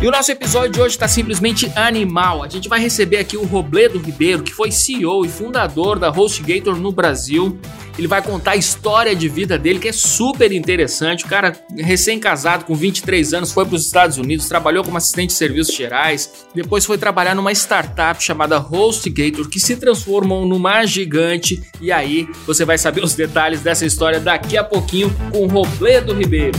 E o nosso episódio de hoje está simplesmente animal. A gente vai receber aqui o Robledo Ribeiro, que foi CEO e fundador da HostGator no Brasil. Ele vai contar a história de vida dele, que é super interessante. O cara, recém-casado, com 23 anos, foi para os Estados Unidos, trabalhou como assistente de serviços gerais, depois foi trabalhar numa startup chamada HostGator, que se transformou numa gigante. E aí você vai saber os detalhes dessa história daqui a pouquinho com o Robledo Ribeiro.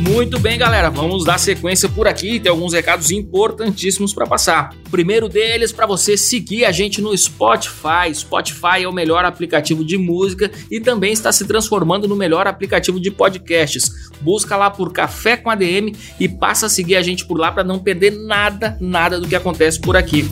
Muito bem, galera, vamos dar sequência por aqui. Tem alguns recados importantíssimos para passar. O primeiro deles para você seguir a gente no Spotify. Spotify é o melhor aplicativo de música e também está se transformando no melhor aplicativo de podcasts. Busca lá por Café com ADM e passa a seguir a gente por lá para não perder nada, nada do que acontece por aqui.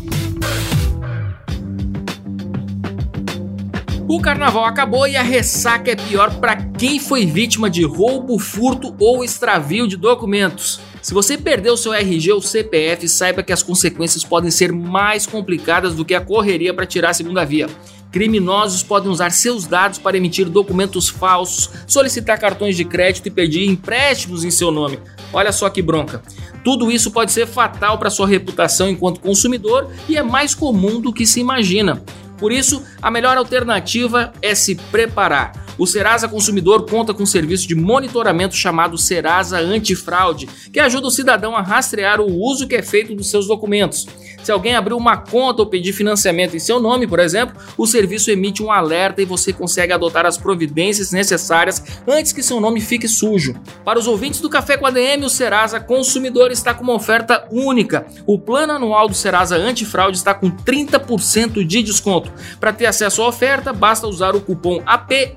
O carnaval acabou e a ressaca é pior para quem foi vítima de roubo, furto ou extravio de documentos. Se você perdeu seu RG ou CPF, saiba que as consequências podem ser mais complicadas do que a correria para tirar a segunda via. Criminosos podem usar seus dados para emitir documentos falsos, solicitar cartões de crédito e pedir empréstimos em seu nome. Olha só que bronca. Tudo isso pode ser fatal para sua reputação enquanto consumidor e é mais comum do que se imagina. Por isso, a melhor alternativa é se preparar. O Serasa Consumidor conta com um serviço de monitoramento chamado Serasa Antifraude, que ajuda o cidadão a rastrear o uso que é feito dos seus documentos. Se alguém abrir uma conta ou pedir financiamento em seu nome, por exemplo, o serviço emite um alerta e você consegue adotar as providências necessárias antes que seu nome fique sujo. Para os ouvintes do Café com a DM, o Serasa Consumidor está com uma oferta única. O plano anual do Serasa Antifraude está com 30% de desconto. Para ter acesso à oferta, basta usar o cupom AP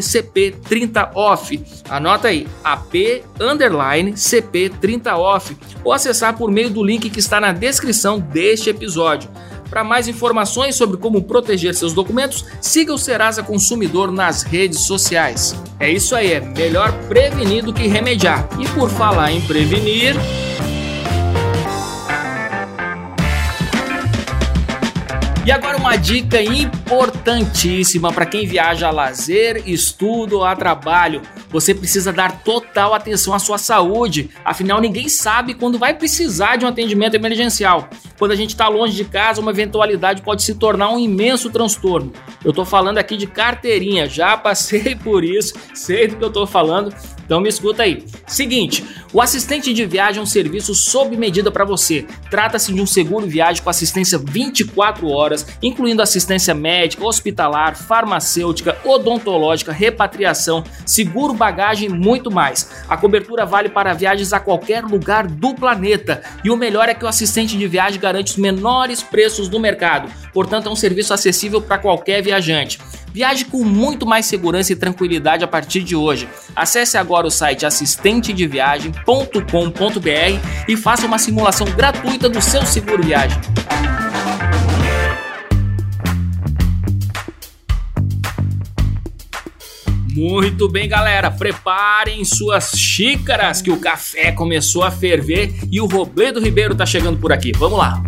CP30OFF. Anota aí, AP CP30OFF ou acessar por meio do link que está na descrição deste episódio. Para mais informações sobre como proteger seus documentos, siga o Serasa Consumidor nas redes sociais. É isso aí, é melhor prevenir do que remediar. E por falar em prevenir. E agora uma dica importantíssima para quem viaja a lazer, estudo ou a trabalho. Você precisa dar total atenção à sua saúde, afinal ninguém sabe quando vai precisar de um atendimento emergencial. Quando a gente está longe de casa, uma eventualidade pode se tornar um imenso transtorno. Eu estou falando aqui de carteirinha, já passei por isso, sei do que eu estou falando, então me escuta aí. Seguinte, o assistente de viagem é um serviço sob medida para você. Trata-se de um seguro viagem com assistência 24 horas, incluindo assistência médica, hospitalar, farmacêutica, odontológica, repatriação, seguro bagagem e muito mais. A cobertura vale para viagens a qualquer lugar do planeta. E o melhor é que o assistente de viagem garante os menores preços do mercado. Portanto, é um serviço acessível para qualquer viajante. Viaje com muito mais segurança e tranquilidade a partir de hoje. Acesse agora o site assistentedeviagem.com.br e faça uma simulação gratuita do seu seguro viagem. Muito bem, galera, preparem suas xícaras que o café começou a ferver e o Robledo Ribeiro tá chegando por aqui. Vamos lá.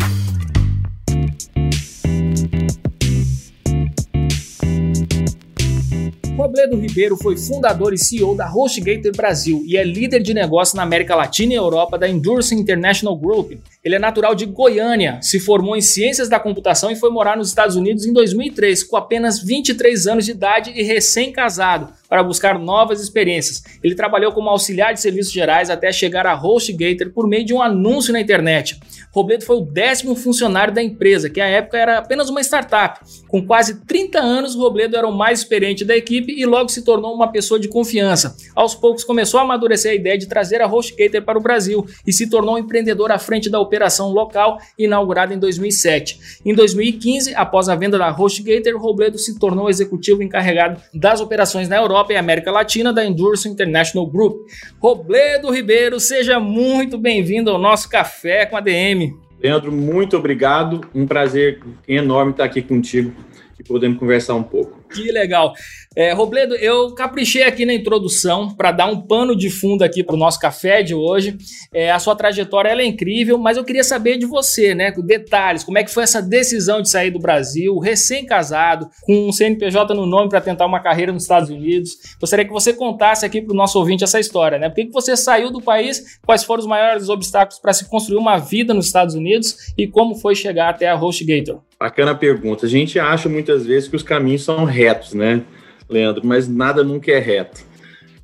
Robledo Ribeiro foi fundador e CEO da HostGator Brasil e é líder de negócio na América Latina e Europa da Endurance International Group. Ele é natural de Goiânia, se formou em Ciências da Computação e foi morar nos Estados Unidos em 2003, com apenas 23 anos de idade e recém-casado para buscar novas experiências. Ele trabalhou como auxiliar de serviços gerais até chegar a HostGator por meio de um anúncio na internet. Robledo foi o décimo funcionário da empresa, que à época era apenas uma startup. Com quase 30 anos, Robledo era o mais experiente da equipe e logo se tornou uma pessoa de confiança. Aos poucos começou a amadurecer a ideia de trazer a HostGator para o Brasil e se tornou um empreendedor à frente da operação local inaugurada em 2007. Em 2015, após a venda da HostGator, Robledo se tornou executivo encarregado das operações na Europa e América Latina da Endurance International Group. Robledo Ribeiro, seja muito bem-vindo ao nosso Café com a DM. Leandro, muito obrigado. Um prazer enorme estar aqui contigo e podemos conversar um pouco. Que legal. É, Robledo, eu caprichei aqui na introdução para dar um pano de fundo aqui para o nosso café de hoje. É, a sua trajetória é incrível, mas eu queria saber de você, né? Detalhes, como é que foi essa decisão de sair do Brasil, recém-casado, com um CNPJ no nome para tentar uma carreira nos Estados Unidos. Gostaria que você contasse aqui para o nosso ouvinte essa história, né? Por que, que você saiu do país? Quais foram os maiores obstáculos para se construir uma vida nos Estados Unidos e como foi chegar até a HostGator? Bacana pergunta. A gente acha muitas vezes que os caminhos são retos, né? Leandro, mas nada nunca é reto.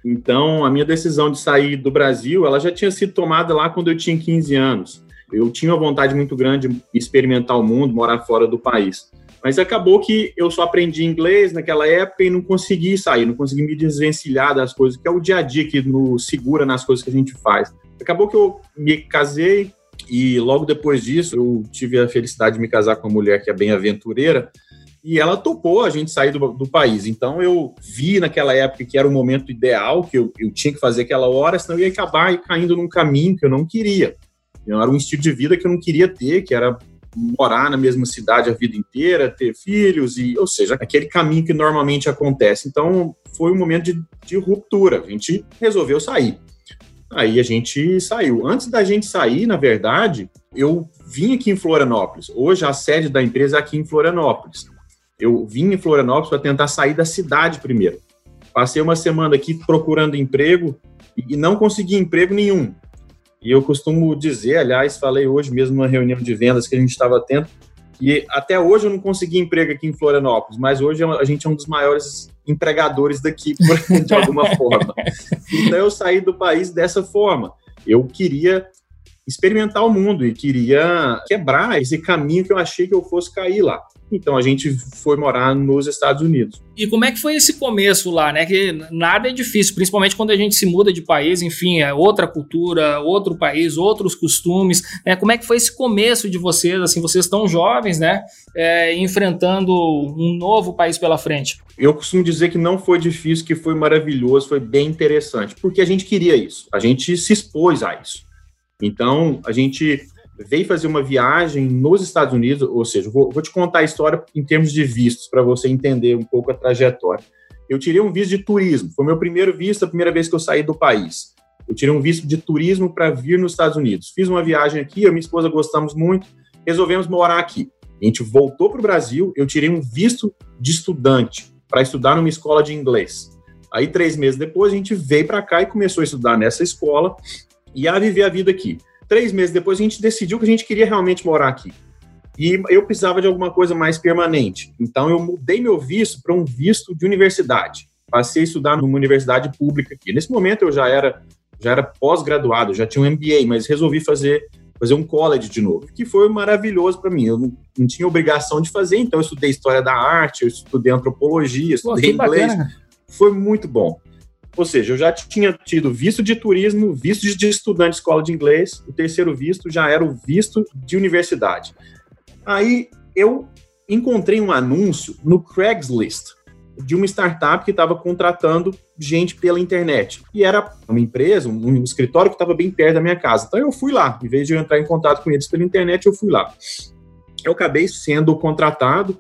Então, a minha decisão de sair do Brasil, ela já tinha sido tomada lá quando eu tinha 15 anos. Eu tinha uma vontade muito grande de experimentar o mundo, morar fora do país. Mas acabou que eu só aprendi inglês naquela época e não consegui sair, não consegui me desvencilhar das coisas, que é o dia a dia que nos segura nas coisas que a gente faz. Acabou que eu me casei e logo depois disso eu tive a felicidade de me casar com uma mulher que é bem aventureira e ela topou a gente sair do, do, país. Então eu vi naquela época que era o momento ideal, que eu, eu tinha que fazer aquela hora, senão eu ia acabar caindo num caminho que eu não queria. Era um estilo de vida que eu não queria ter, que era morar na mesma cidade a vida inteira, ter filhos, e, ou seja, aquele caminho que normalmente acontece. Então foi um momento de, de ruptura. A gente resolveu sair. Aí a gente saiu. Antes da gente sair, na verdade, eu vim aqui em Florianópolis. Hoje a sede da empresa é aqui em Florianópolis. Eu vim em Florianópolis para tentar sair da cidade primeiro. Passei uma semana aqui procurando emprego e não consegui emprego nenhum. E eu costumo dizer, aliás, falei hoje mesmo numa reunião de vendas que a gente estava tendo, e até hoje eu não consegui emprego aqui em Florianópolis, mas hoje a gente é um dos maiores empregadores daqui, de alguma forma. Então eu saí do país dessa forma. Eu queria experimentar o mundo e queria quebrar esse caminho que eu achei que eu fosse cair lá. Então a gente foi morar nos Estados Unidos. E como é que foi esse começo lá, né? Que nada é difícil, principalmente quando a gente se muda de país, enfim, é outra cultura, outro país, outros costumes. Né? Como é que foi esse começo de vocês? Assim, vocês estão jovens, né? É, enfrentando um novo país pela frente. Eu costumo dizer que não foi difícil, que foi maravilhoso, foi bem interessante, porque a gente queria isso, a gente se expôs a isso. Então, a gente veio fazer uma viagem nos Estados Unidos, ou seja, vou, vou te contar a história em termos de vistos, para você entender um pouco a trajetória. Eu tirei um visto de turismo, foi meu primeiro visto, a primeira vez que eu saí do país. Eu tirei um visto de turismo para vir nos Estados Unidos. Fiz uma viagem aqui, eu e minha esposa gostamos muito, resolvemos morar aqui. A gente voltou para o Brasil, eu tirei um visto de estudante para estudar numa escola de inglês. Aí, três meses depois, a gente veio para cá e começou a estudar nessa escola e a viver a vida aqui. Três meses depois, a gente decidiu que a gente queria realmente morar aqui. E eu precisava de alguma coisa mais permanente. Então, eu mudei meu visto para um visto de universidade. Passei a estudar numa universidade pública aqui. Nesse momento, eu já era já era pós-graduado, já tinha um MBA, mas resolvi fazer fazer um college de novo, que foi maravilhoso para mim. Eu não, não, tinha obrigação de fazer, então eu estudei história da arte, eu estudei antropologia, estudei Pô, inglês. Bacana. Foi muito bom. Ou seja, eu já tinha tido visto de turismo, visto de estudante de escola de inglês, o terceiro visto já era o visto de universidade. Aí eu encontrei um anúncio no Craigslist de uma startup que estava contratando gente pela internet. E era uma empresa, um, escritório que estava bem perto da minha casa. Então eu fui lá, em vez de eu entrar em contato com eles pela internet, eu fui lá. Eu acabei sendo contratado,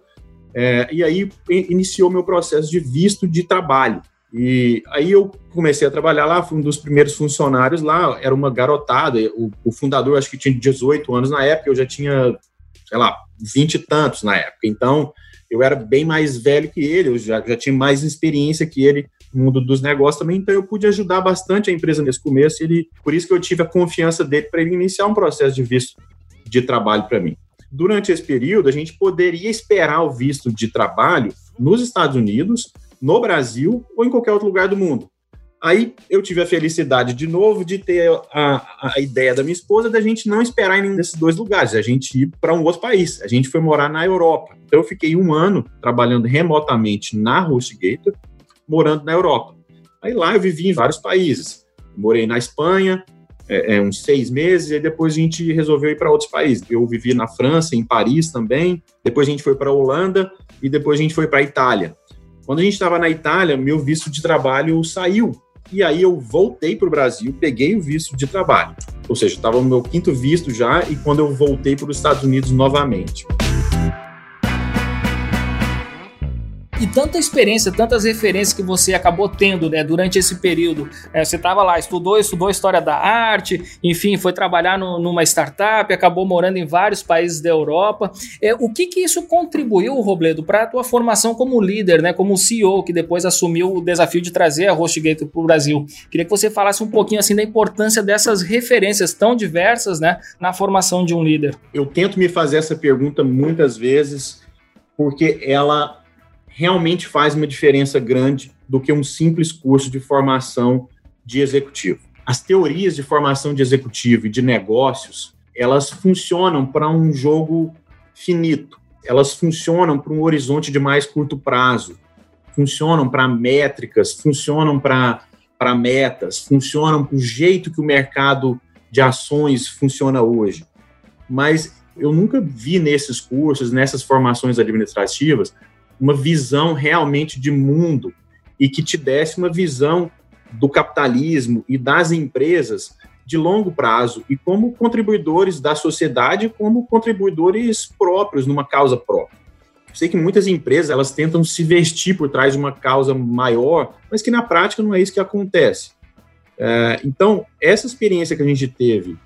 é, e aí iniciou meu processo de visto de trabalho. E aí eu comecei a trabalhar lá, fui um dos primeiros funcionários lá, era uma garotada, o, o, fundador acho que tinha 18 anos na época, eu já tinha, sei lá, 20 e tantos na época, então eu era bem mais velho que ele, eu já, já tinha mais experiência que ele no mundo dos negócios também, então eu pude ajudar bastante a empresa nesse começo, ele, por isso que eu tive a confiança dele para ele iniciar um processo de visto de trabalho para mim. Durante esse período, a gente poderia esperar o visto de trabalho nos Estados Unidos, no Brasil ou em qualquer outro lugar do mundo. Aí eu tive a felicidade de novo de ter a, a ideia da minha esposa da gente não esperar em nenhum desses dois lugares, a gente ir para um outro país. A gente foi morar na Europa. Então eu fiquei um ano trabalhando remotamente na HostGator, morando na Europa. Aí lá eu vivi em vários países. Morei na Espanha, é, é, uns seis meses, e depois a gente resolveu ir para outros países. Eu vivi na França, em Paris também, depois a gente foi para a Holanda e depois a gente foi para a Itália. Quando a gente estava na Itália, meu visto de trabalho saiu. E aí eu voltei para o Brasil, peguei o visto de trabalho. Ou seja, estava no meu quinto visto já, e quando eu voltei para os Estados Unidos novamente. E tanta experiência, tantas referências que você acabou tendo né, durante esse período. É, você estava lá, estudou, estudou história da arte, enfim, foi trabalhar no, numa startup, acabou morando em vários países da Europa. É, o que, que isso contribuiu, Robledo, para a tua formação como líder, né, como CEO, que depois assumiu o desafio de trazer a HostGator para o Brasil? Queria que você falasse um pouquinho assim da importância dessas referências tão diversas né, na formação de um líder. Eu tento me fazer essa pergunta muitas vezes, porque ela realmente faz uma diferença grande do que um simples curso de formação de executivo. As teorias de formação de executivo e de negócios, elas funcionam para um jogo finito. Elas funcionam para um horizonte de mais curto prazo. Funcionam para métricas, funcionam para para metas, funcionam para o jeito que o mercado de ações funciona hoje. Mas eu nunca vi nesses cursos, nessas formações administrativas, uma visão realmente de mundo e que te desse uma visão do capitalismo e das empresas de longo prazo e como contribuidores da sociedade, como contribuidores próprios numa causa própria. Sei que muitas empresas elas tentam se vestir por trás de uma causa maior, mas que na prática não é isso que acontece. É, então, essa experiência que a gente teve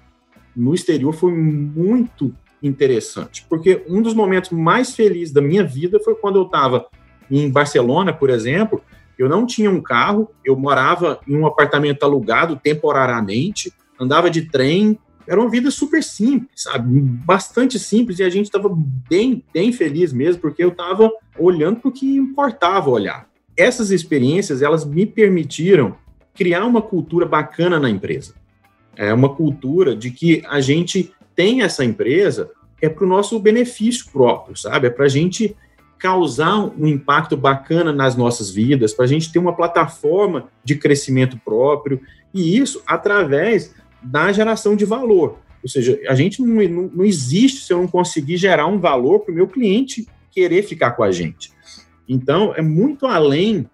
no exterior foi muito interessante, porque um dos momentos mais felizes da minha vida foi quando eu estava em Barcelona, por exemplo. Eu não tinha um carro, eu morava em um apartamento alugado temporariamente, andava de trem, era uma vida super simples, sabe? Bastante simples e a gente estava bem, bem feliz mesmo, porque eu estava olhando para o que importava olhar. Essas experiências, elas me permitiram criar uma cultura bacana na empresa. É uma cultura de que a gente tem essa empresa é para o nosso benefício próprio, sabe? É para a gente causar um impacto bacana nas nossas vidas, para a gente ter uma plataforma de crescimento próprio, e isso através da geração de valor. Ou seja, a gente não, não, não existe se eu não conseguir gerar um valor para o meu cliente querer ficar com a gente. Então, é muito além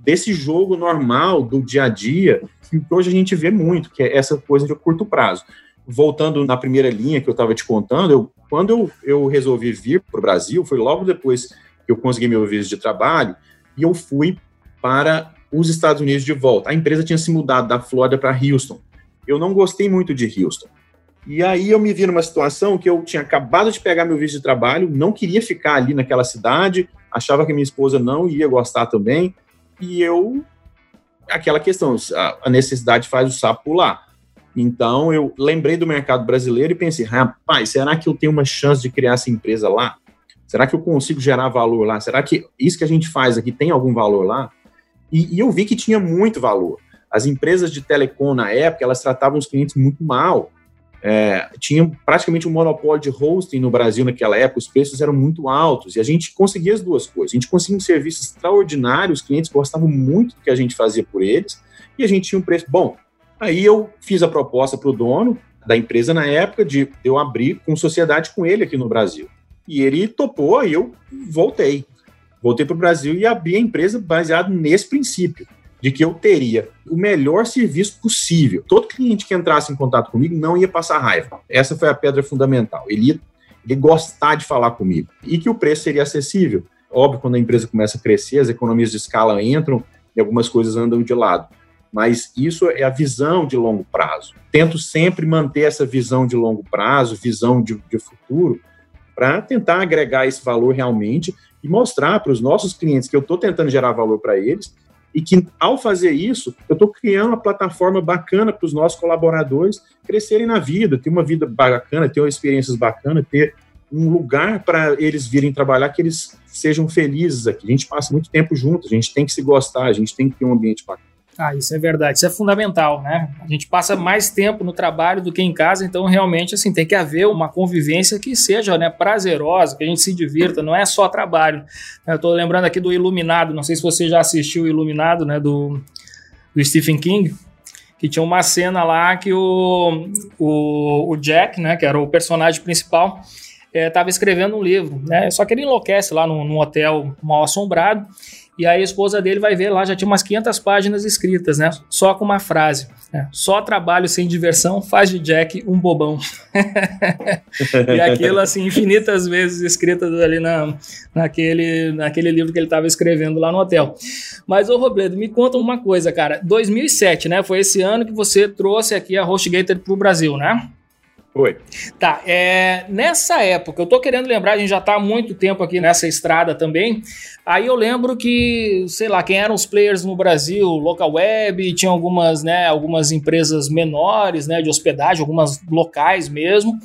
desse jogo normal do dia a dia, que hoje a gente vê muito, que é essa coisa de curto prazo voltando na primeira linha que eu estava te contando, eu, quando eu, eu resolvi vir para o Brasil, foi logo depois que eu consegui meu visto de trabalho, e eu fui para os Estados Unidos de volta. A empresa tinha se mudado da Flórida para Houston. Eu não gostei muito de Houston. E aí eu me vi numa situação que eu tinha acabado de pegar meu visto de trabalho, não queria ficar ali naquela cidade, achava que minha esposa não ia gostar também, e eu aquela questão, a necessidade faz o sapo pular. Então, eu lembrei do mercado brasileiro e pensei, rapaz, será que eu tenho uma chance de criar essa empresa lá? Será que eu consigo gerar valor lá? Será que isso que a gente faz aqui tem algum valor lá? E, e eu vi que tinha muito valor. As empresas de telecom na época, elas tratavam os clientes muito mal. É, tinha praticamente um monopólio de hosting no Brasil naquela época, os preços eram muito altos e a gente conseguia as duas coisas. A gente conseguia um serviço extraordinário, os clientes gostavam muito do que a gente fazia por eles e a gente tinha um preço bom. Aí eu fiz a proposta para o dono da empresa na época de eu abrir com sociedade com ele aqui no Brasil. E ele topou e eu voltei. Voltei para o Brasil e abri a empresa baseado nesse princípio, de que eu teria o melhor serviço possível. Todo cliente que entrasse em contato comigo não ia passar raiva. Essa foi a pedra fundamental. Ele ia, ele gostar de falar comigo. E que o preço seria acessível. Óbvio, quando a empresa começa a crescer, as economias de escala entram e algumas coisas andam de lado mas isso é a visão de longo prazo. Tento sempre manter essa visão de longo prazo, visão de, de futuro, para tentar agregar esse valor realmente e mostrar para os nossos clientes que eu estou tentando gerar valor para eles e que, ao fazer isso, eu estou criando uma plataforma bacana para os nossos colaboradores crescerem na vida, ter uma vida bacana, ter experiências bacanas, ter um lugar para eles virem trabalhar que eles sejam felizes aqui. A gente passa muito tempo junto, a gente tem que se gostar, a gente tem que ter um ambiente bacana. Ah, isso é verdade, isso é fundamental, né? A gente passa mais tempo no trabalho do que em casa, então realmente assim tem que haver uma convivência que seja né, prazerosa, que a gente se divirta, não é só trabalho. Eu estou lembrando aqui do Iluminado, não sei se você já assistiu o Iluminado, né, do, do Stephen King que tinha uma cena lá que o, o, o Jack, né, que era o personagem principal, estava é, escrevendo um livro, né? Só que ele enlouquece lá num hotel mal assombrado. E aí a esposa dele vai ver lá, já tinha umas 500 páginas escritas, né? Só com uma frase. Né? Só trabalho sem diversão faz de Jack um bobão. e aquilo, assim, infinitas vezes escritas ali na, naquele, naquele livro que ele estava escrevendo lá no hotel. Mas, ô Robledo, me conta uma coisa, cara. 2007, né? Foi esse ano que você trouxe aqui a HostGator para o Brasil, né? Foi. Tá, é, nessa época, eu tô querendo lembrar, a gente já tá há muito tempo aqui nessa estrada também. Aí eu lembro que, sei lá, quem eram os players no Brasil, local web, tinha algumas, né, algumas empresas menores, né, de hospedagem, algumas locais mesmo.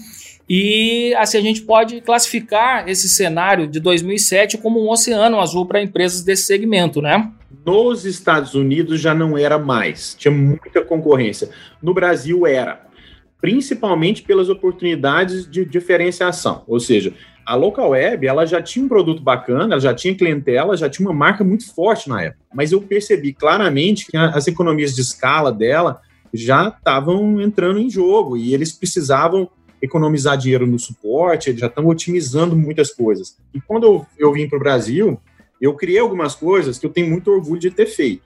E assim a gente pode classificar esse cenário de 2007 como um oceano azul para empresas desse segmento, né? Nos Estados Unidos já não era mais, tinha muita concorrência. No Brasil era principalmente pelas oportunidades de diferenciação. Ou seja, a local web ela já tinha um produto bacana, ela já tinha clientela, já tinha uma marca muito forte na época. Mas eu percebi claramente que as economias de escala dela já estavam entrando em jogo e eles precisavam economizar dinheiro no suporte, eles já estão otimizando muitas coisas. E quando eu, eu vim para o Brasil, eu criei algumas coisas que eu tenho muito orgulho de ter feito.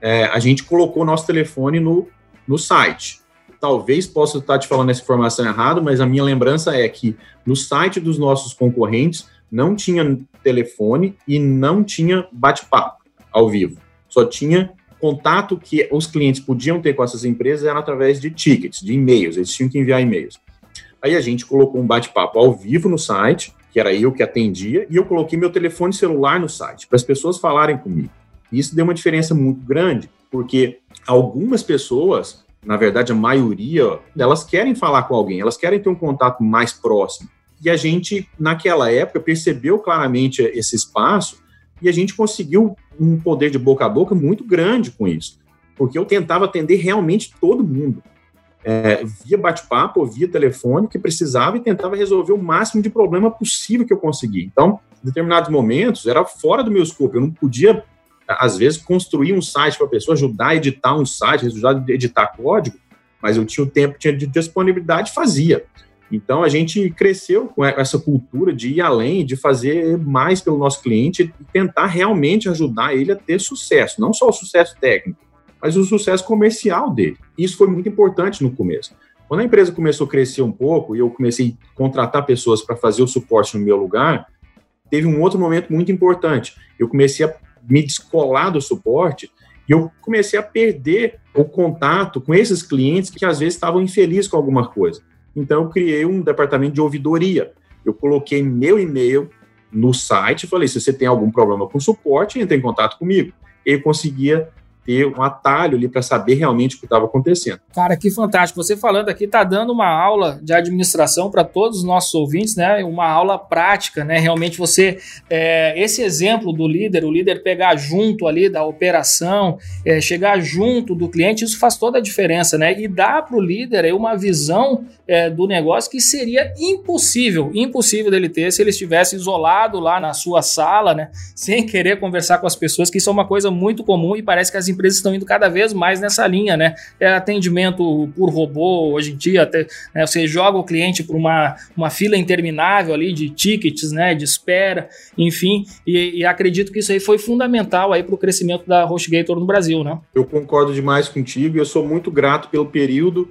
É, a gente colocou nosso telefone no, no site talvez possa estar te falando essa informação errada, mas a minha lembrança é que no site dos nossos concorrentes não tinha telefone e não tinha bate-papo ao vivo. Só tinha contato que os clientes podiam ter com essas empresas era através de tickets, de e-mails, eles tinham que enviar e-mails. Aí a gente colocou um bate-papo ao vivo no site, que era eu que atendia, e eu coloquei meu telefone celular no site, para as pessoas falarem comigo. Isso deu uma diferença muito grande, porque algumas pessoas na verdade, a maioria, elas querem falar com alguém, elas querem ter um contato mais próximo. E a gente, naquela época, percebeu claramente esse espaço e a gente conseguiu um poder de boca a boca muito grande com isso, porque eu tentava atender realmente todo mundo. É, via bate-papo, via telefone, que precisava e tentava resolver o máximo de problema possível que eu conseguia. Então, em determinados momentos, era fora do meu escopo, eu não podia às vezes, construir um site para a pessoa, ajudar a editar um site, ajudar a editar código, mas eu tinha o tempo, tinha de disponibilidade, fazia. Então, a gente cresceu com essa cultura de ir além, de fazer mais pelo nosso cliente e tentar realmente ajudar ele a ter sucesso, não só o sucesso técnico, mas o sucesso comercial dele. Isso foi muito importante no começo. Quando a empresa começou a crescer um pouco e eu comecei a contratar pessoas para fazer o suporte no meu lugar, teve um outro momento muito importante. Eu comecei a me descolar do suporte e eu comecei a perder o contato com esses clientes que às vezes estavam infelizes com alguma coisa. Então eu criei um departamento de ouvidoria. Eu coloquei meu e-mail no site e falei: se você tem algum problema com suporte, entre em contato comigo. Eu conseguia ter um atalho ali para saber realmente o que estava acontecendo. Cara, que fantástico. Você falando aqui está dando uma aula de administração para todos os nossos ouvintes, né? Uma aula prática, né? Realmente você é, esse exemplo do líder, o líder pegar junto ali da operação, é, chegar junto do cliente, isso faz toda a diferença, né? E dá para o líder uma visão é, do negócio que seria impossível, impossível dele ter se ele estivesse isolado lá na sua sala, né? Sem querer conversar com as pessoas, que isso é uma coisa muito comum e parece que as empresas estão indo cada vez mais nessa linha, né? É atendimento por robô, hoje em dia, até, né, você joga o cliente por uma, uma fila interminável ali de tickets, né? De espera, enfim, e, e acredito que isso aí foi fundamental aí para o crescimento da HostGator no Brasil, né? Eu concordo demais contigo e eu sou muito grato pelo período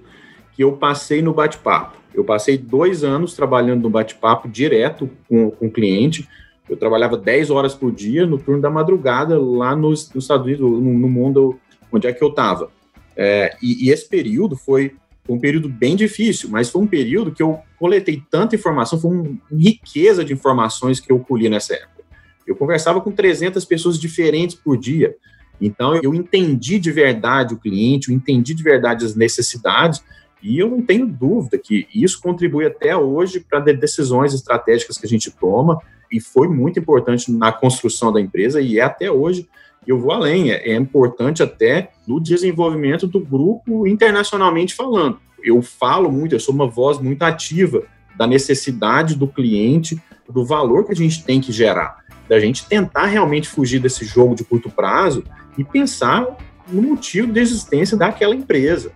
que eu passei no bate-papo. Eu passei dois anos trabalhando no bate-papo direto com, com o cliente, eu trabalhava 10 horas por dia no turno da madrugada lá nos, nos Estados Unidos, no, no, mundo onde é que eu estava. É, e, e, esse período foi um período bem difícil, mas foi um período que eu coletei tanta informação, foi uma um riqueza de informações que eu colhi nessa época. Eu conversava com 300 pessoas diferentes por dia, então eu entendi de verdade o cliente, eu entendi de verdade as necessidades, e eu não tenho dúvida que isso contribui até hoje para decisões estratégicas que a gente toma, e foi muito importante na construção da empresa e é até hoje. Eu vou além, é, é importante até no desenvolvimento do grupo internacionalmente falando. Eu falo muito, eu sou uma voz muito ativa da necessidade do cliente, do valor que a gente tem que gerar, da gente tentar realmente fugir desse jogo de curto prazo e pensar no motivo de existência daquela empresa.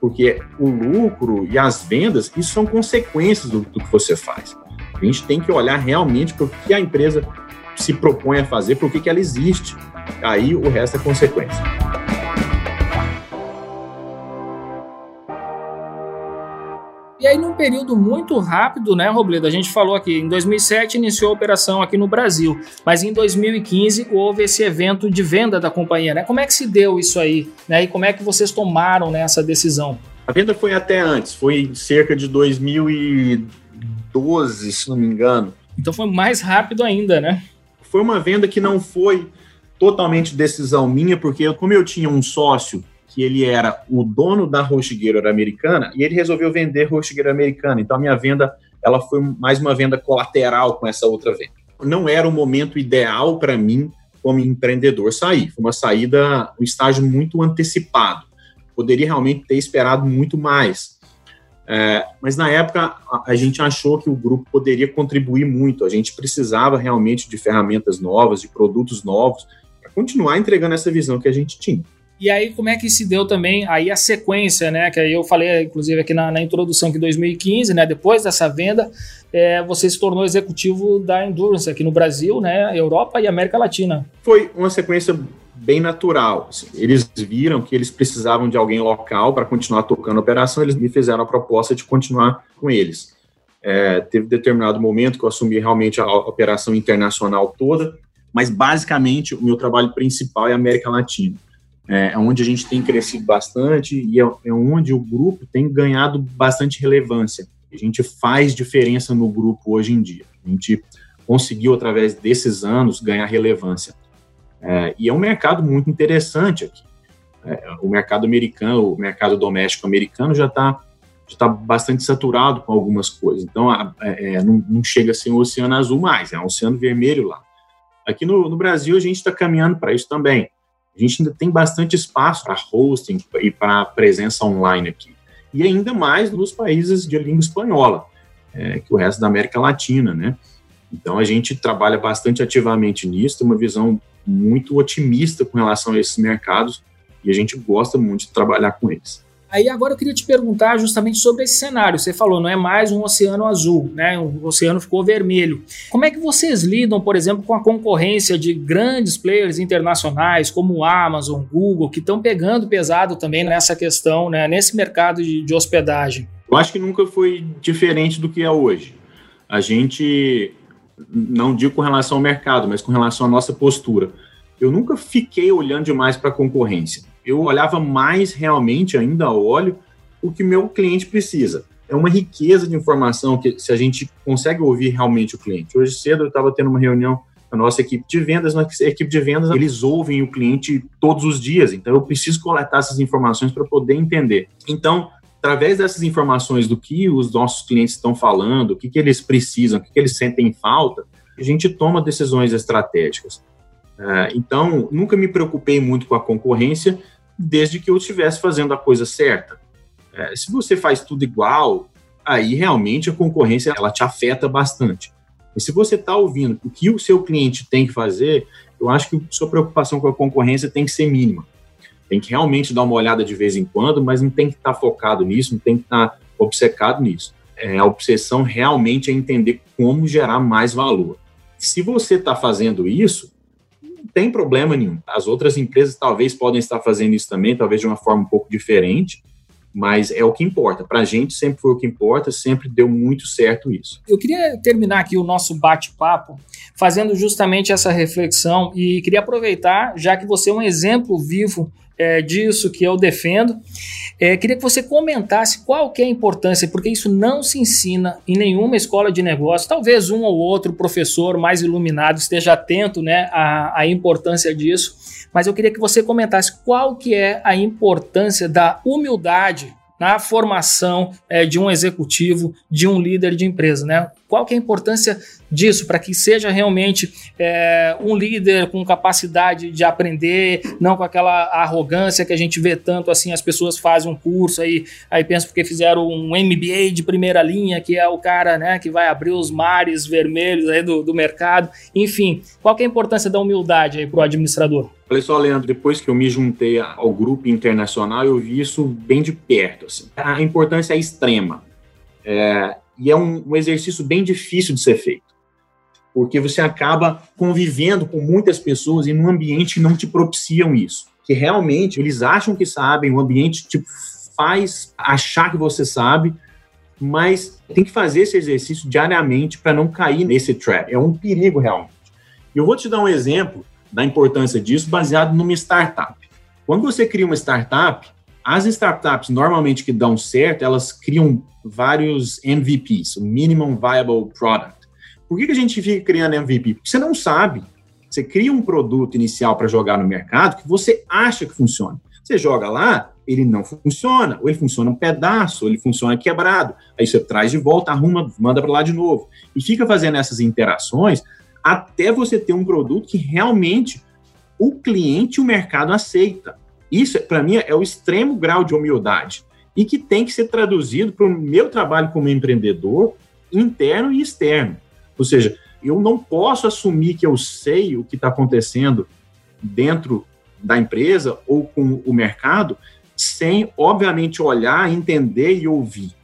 porque o lucro e as vendas, isso são consequências do, do que você faz. A gente tem que olhar realmente para o que a empresa se propõe a fazer, por que ela existe. Aí o resto é consequência. E aí, num período muito rápido, né, Robledo? A gente falou aqui, em 2007 iniciou a operação aqui no Brasil, mas em 2015 houve esse evento de venda da companhia, né? Como é que se deu isso aí? Né? E como é que vocês tomaram né, essa decisão? A venda foi até antes, foi cerca de 2012, se não me engano. Então foi mais rápido ainda, né? Foi uma venda que não foi totalmente decisão minha, porque como eu tinha um sócio que ele era o dono da Rochigueira americana e ele resolveu vender Rochigueira americana. Então a minha venda ela foi mais uma venda colateral com essa outra venda. Não era o momento ideal para mim como empreendedor sair. Foi uma saída, um estágio muito antecipado. Poderia realmente ter esperado muito mais. É, mas na época a, a, gente achou que o grupo poderia contribuir muito. A gente precisava realmente de ferramentas novas, de produtos novos, para continuar entregando essa visão que a gente tinha. E aí, como é que se deu também aí a sequência, né? Que aí eu falei, inclusive, aqui na, na introdução que 2015, né? Depois dessa venda, é, você se tornou executivo da Endurance aqui no Brasil, né? Europa e América Latina. Foi uma sequência bem natural. Assim. Eles viram que eles precisavam de alguém local para continuar tocando a operação, eles me fizeram a proposta de continuar com eles. É, teve determinado momento que eu assumi realmente a operação internacional toda, mas basicamente o meu trabalho principal é América Latina é, é onde a gente tem crescido bastante e é, é onde o grupo tem ganhado bastante relevância. A gente faz diferença no grupo hoje em dia. A gente conseguiu, através desses anos, ganhar relevância. É, e é um mercado muito interessante aqui. É, o mercado americano, o mercado doméstico americano já está já tá bastante saturado com algumas coisas. Então, é, é, não, não, chega a ser um oceano azul mais, é um oceano vermelho lá. Aqui no, no Brasil, a gente está caminhando para isso também a gente ainda tem bastante espaço para hosting e para presença online aqui. E ainda mais nos países de língua espanhola, é, que o resto da América Latina, né? Então a gente trabalha bastante ativamente nisso, tem uma visão muito otimista com relação a esses mercados e a gente gosta muito de trabalhar com eles. Aí agora eu queria te perguntar justamente sobre esse cenário. Você falou, não é mais um oceano azul, né? O oceano ficou vermelho. Como é que vocês lidam, por exemplo, com a concorrência de grandes players internacionais como Amazon, Google, que estão pegando pesado também nessa questão, né? Nesse mercado de, de hospedagem? Eu acho que nunca foi diferente do que é hoje. A gente, não digo com relação ao mercado, mas com relação à nossa postura. Eu nunca fiquei olhando demais para a concorrência eu olhava mais realmente, ainda olho, o que meu cliente precisa. É uma riqueza de informação que se a gente consegue ouvir realmente o cliente. Hoje cedo eu estava tendo uma reunião a nossa equipe de vendas, nossa equipe de vendas, eles ouvem o cliente todos os dias, então eu preciso coletar essas informações para poder entender. Então, através dessas informações do que os nossos clientes estão falando, o que, que eles precisam, o que, que eles sentem falta, a gente toma decisões estratégicas. Uh, então, nunca me preocupei muito com a concorrência, desde que eu estivesse fazendo a coisa certa. É, se você faz tudo igual, aí realmente a concorrência ela te afeta bastante. E se você está ouvindo o que o seu cliente tem que fazer, eu acho que sua preocupação com a concorrência tem que ser mínima. Tem que realmente dar uma olhada de vez em quando, mas não tem que estar tá focado nisso, não tem que estar tá obcecado nisso. É, a obsessão realmente é entender como gerar mais valor. Se você está fazendo isso, tem problema nenhum. As outras empresas talvez podem estar fazendo isso também, talvez de uma forma um pouco diferente, mas é o que importa. Para a gente sempre foi o que importa, sempre deu muito certo isso. Eu queria terminar aqui o nosso bate-papo fazendo justamente essa reflexão e queria aproveitar, já que você é um exemplo vivo é, disso que eu defendo. É, queria que você comentasse qual que é a importância, porque isso não se ensina em nenhuma escola de negócio. Talvez um ou outro professor mais iluminado esteja atento né, à, à importância disso, mas eu queria que você comentasse qual que é a importância da humildade na formação é, de um executivo, de um líder de empresa, né? Qual que é a importância disso para que seja realmente é, um líder com capacidade de aprender, não com aquela arrogância que a gente vê tanto assim, as pessoas fazem um curso aí, aí pensam porque fizeram um MBA de primeira linha, que é o cara né, que vai abrir os mares vermelhos aí do, do mercado. Enfim, qual que é a importância da humildade aí para o administrador? Olha só, Leandro, depois que eu me juntei ao grupo internacional, eu vi isso bem de perto. Assim. A importância é extrema. É, e é um, um exercício bem difícil de ser feito porque você acaba convivendo com muitas pessoas em um ambiente que não te propiciam isso. Que realmente eles acham que sabem, o ambiente te faz achar que você sabe, mas tem que fazer esse exercício diariamente para não cair nesse trap. É um perigo realmente. E eu vou te dar um exemplo da importância disso baseado numa startup. Quando você cria uma startup, as startups normalmente que dão certo, elas criam vários MVPs, Minimum Viable Product. Por que, que a gente fica criando MVP? Porque você não sabe. Você cria um produto inicial para jogar no mercado que você acha que funciona. Você joga lá, ele não funciona, ou ele funciona um pedaço, ou ele funciona quebrado. Aí você traz de volta, arruma, manda para lá de novo. E fica fazendo essas interações até você ter um produto que realmente o cliente e o mercado aceita. Isso, para mim, é o extremo grau de humildade e que tem que ser traduzido para o meu trabalho como empreendedor interno e externo. Ou seja, eu não posso assumir que eu sei o que está acontecendo dentro da empresa ou com o mercado sem, obviamente, olhar, entender e ouvir.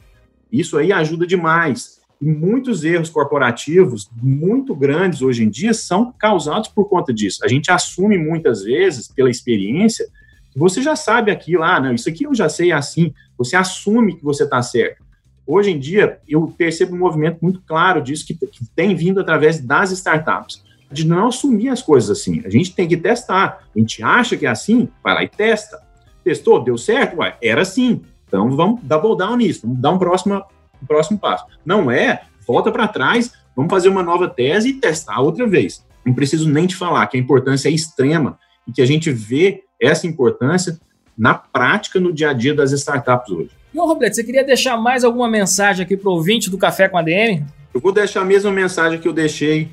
Isso aí ajuda demais. E muitos erros corporativos muito grandes hoje em dia são causados por conta disso. A gente assume muitas vezes, pela experiência, você já sabe aquilo, ah, não, isso aqui eu já sei assim. Você assume que você está certo. Hoje em dia, eu percebo um movimento muito claro disso que, que tem vindo através das startups, de não assumir as coisas assim. A gente tem que testar. A gente acha que é assim, vai lá e testa. Testou, deu certo? Ué, era assim. Então vamos double down nisso, vamos dar um próximo, um próximo passo. Não é, volta para trás, vamos fazer uma nova tese e testar outra vez. Não preciso nem te falar que a importância é extrema e que a gente vê essa importância na prática, no dia a dia das startups hoje. E, ô Roberto, você queria deixar mais alguma mensagem aqui para o ouvinte do Café com a DM? Eu vou deixar a mesma mensagem que eu deixei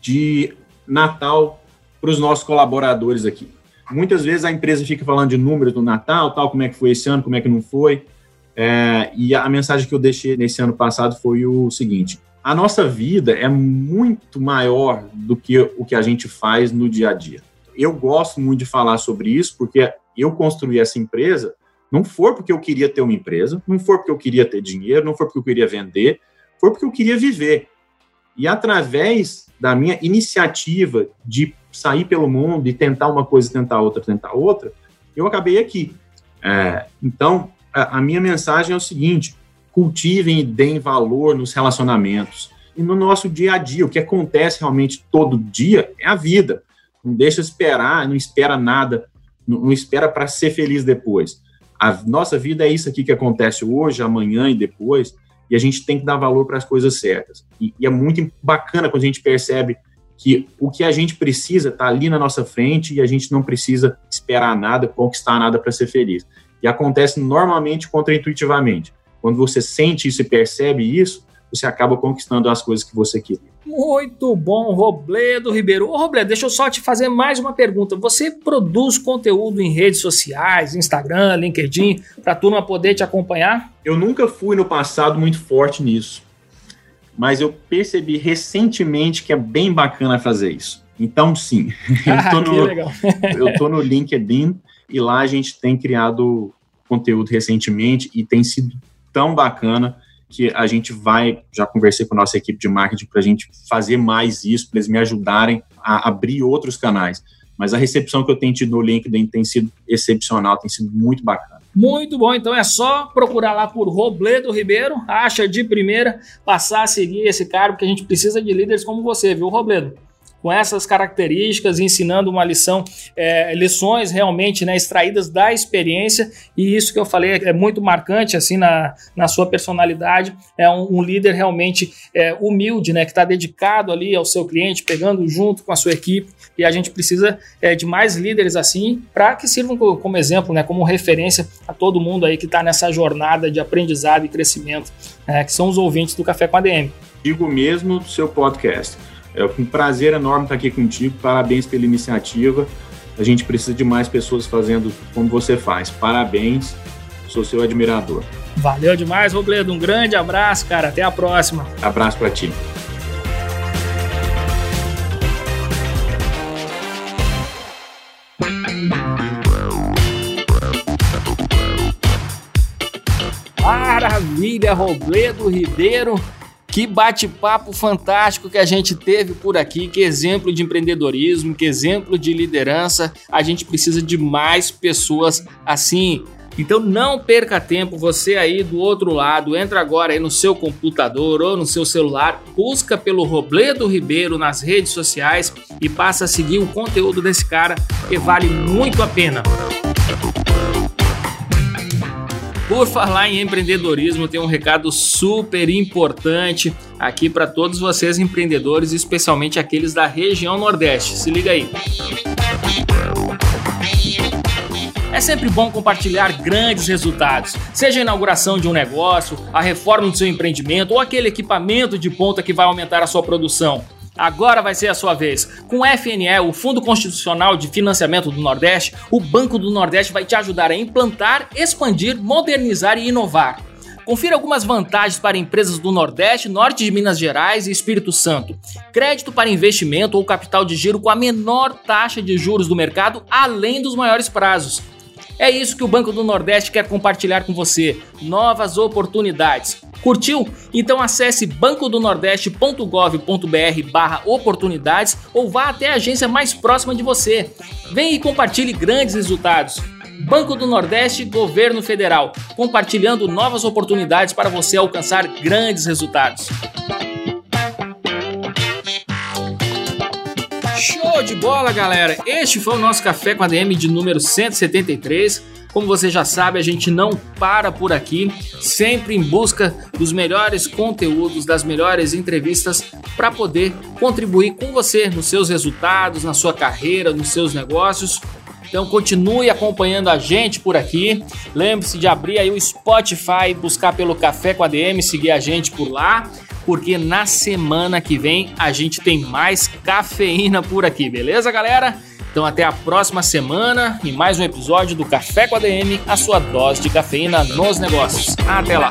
de Natal para os nossos colaboradores aqui. Muitas vezes a empresa fica falando de números do Natal, tal, como é que foi esse ano, como é que não foi. É, e a mensagem que eu deixei nesse ano passado foi o seguinte: a nossa vida é muito maior do que o que a gente faz no dia a dia. Eu gosto muito de falar sobre isso porque eu construí essa empresa não foi porque eu queria ter uma empresa, não foi porque eu queria ter dinheiro, não foi porque eu queria vender, foi porque eu queria viver. E através da minha iniciativa de sair pelo mundo e tentar uma coisa, tentar outra, tentar outra, eu acabei aqui. É, então, a, a minha mensagem é o seguinte: cultivem e deem valor nos relacionamentos. E no nosso dia a dia, o que acontece realmente todo dia é a vida. Não deixa esperar, não espera nada, não, não espera para ser feliz depois. A nossa vida é isso aqui que acontece hoje, amanhã e depois, e a gente tem que dar valor para as coisas certas. E, e, é muito bacana quando a gente percebe que o que a gente precisa está ali na nossa frente e a gente não precisa esperar nada, conquistar nada para ser feliz. E acontece normalmente contraintuitivamente. Quando você sente isso e percebe isso, você acaba conquistando as coisas que você queria. Muito bom, Robledo Ribeiro. Ô, Robledo, deixa eu só te fazer mais uma pergunta. Você produz conteúdo em redes sociais, Instagram, LinkedIn, para a turma poder te acompanhar? Eu nunca fui no passado muito forte nisso, mas eu percebi recentemente que é bem bacana fazer isso. Então, sim, eu tô, no, eu tô no LinkedIn e lá a gente tem criado conteúdo recentemente e tem sido tão bacana que a gente vai, já conversei com a nossa equipe de marketing para a gente fazer mais isso, para eles me ajudarem a abrir outros canais. Mas a recepção que eu tenho tido no LinkedIn tem sido excepcional, tem sido muito bacana. Muito bom, então é só procurar lá por Robledo Ribeiro, acha de primeira, passar a seguir esse cara, porque a gente precisa de líderes como você, viu, Robledo? Com essas características, ensinando uma lição, é, lições realmente né, extraídas da experiência, e isso que eu falei é muito marcante assim na, na sua personalidade. É um, um líder realmente é, humilde, né, que está dedicado ali ao seu cliente, pegando junto com a sua equipe, e a gente precisa é, de mais líderes assim para que sirvam como exemplo, né, como referência a todo mundo aí que está nessa jornada de aprendizado e crescimento, é, que são os ouvintes do Café com a DM. Digo mesmo do seu podcast. É um prazer enorme estar aqui contigo. Parabéns pela iniciativa. A gente precisa de mais pessoas fazendo como você faz. Parabéns. Sou seu admirador. Valeu demais, Robledo. Um grande abraço, cara. Até a próxima. Abraço para ti. Maravilha, Robledo Ribeiro. Que bate-papo fantástico que a gente teve por aqui, que exemplo de empreendedorismo, que exemplo de liderança. A gente precisa de mais pessoas assim. Então não perca tempo, você aí do outro lado, entra agora aí no seu computador ou no seu celular, busca pelo Robledo Ribeiro nas redes sociais e passa a seguir o conteúdo desse cara que vale muito a pena. Por falar em empreendedorismo, tem um recado super importante aqui para todos vocês empreendedores, especialmente aqueles da região Nordeste. Se liga aí. É sempre bom compartilhar grandes resultados, seja a inauguração de um negócio, a reforma do seu empreendimento ou aquele equipamento de ponta que vai aumentar a sua produção. Agora vai ser a sua vez. Com o FNE, o Fundo Constitucional de Financiamento do Nordeste, o Banco do Nordeste vai te ajudar a implantar, expandir, modernizar e inovar. Confira algumas vantagens para empresas do Nordeste, Norte de Minas Gerais e Espírito Santo. Crédito para investimento ou capital de giro com a menor taxa de juros do mercado, além dos maiores prazos. É isso que o Banco do Nordeste quer compartilhar com você: novas oportunidades. Curtiu? Então acesse bancodonordeste.gov.br barra oportunidades ou vá até a agência mais próxima de você. Vem e compartilhe grandes resultados. Banco do Nordeste, Governo Federal, compartilhando novas oportunidades para você alcançar grandes resultados. Show de bola, galera! Este foi o nosso Café com a DM de número 173. Como você já sabe, a gente não para por aqui, sempre em busca dos melhores conteúdos, das melhores entrevistas para poder contribuir com você nos seus resultados, na sua carreira, nos seus negócios. Então continue acompanhando a gente por aqui. Lembre-se de abrir aí o Spotify, buscar pelo Café com a DM, seguir a gente por lá porque na semana que vem a gente tem mais cafeína por aqui, beleza, galera? Então até a próxima semana e mais um episódio do Café com a DM, a sua dose de cafeína nos negócios. Até lá.